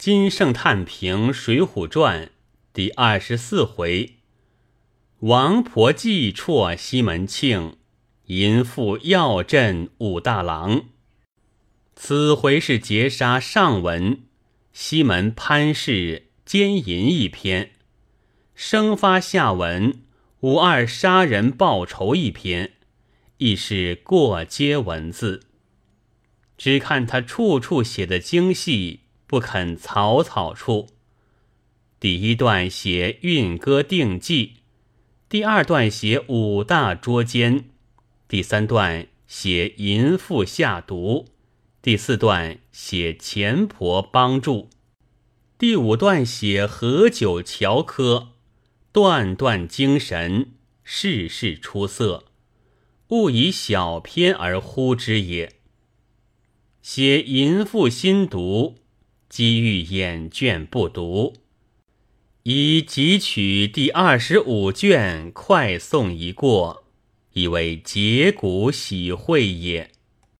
金圣叹评《水浒传》第二十四回：王婆计绰西门庆，淫妇要镇武大郎。此回是劫杀上文，西门潘氏奸淫一篇；生发下文，五二杀人报仇一篇，亦是过街文字。只看他处处写的精细。不肯草草处。第一段写运歌定计，第二段写五大捉奸，第三段写淫妇下毒，第四段写钱婆帮助，第五段写何九乔科，段段精神，事事出色，勿以小篇而呼之也。写淫妇心毒。机遇眼卷不读，以汲取第二十五卷快送一过，以为解骨喜会也。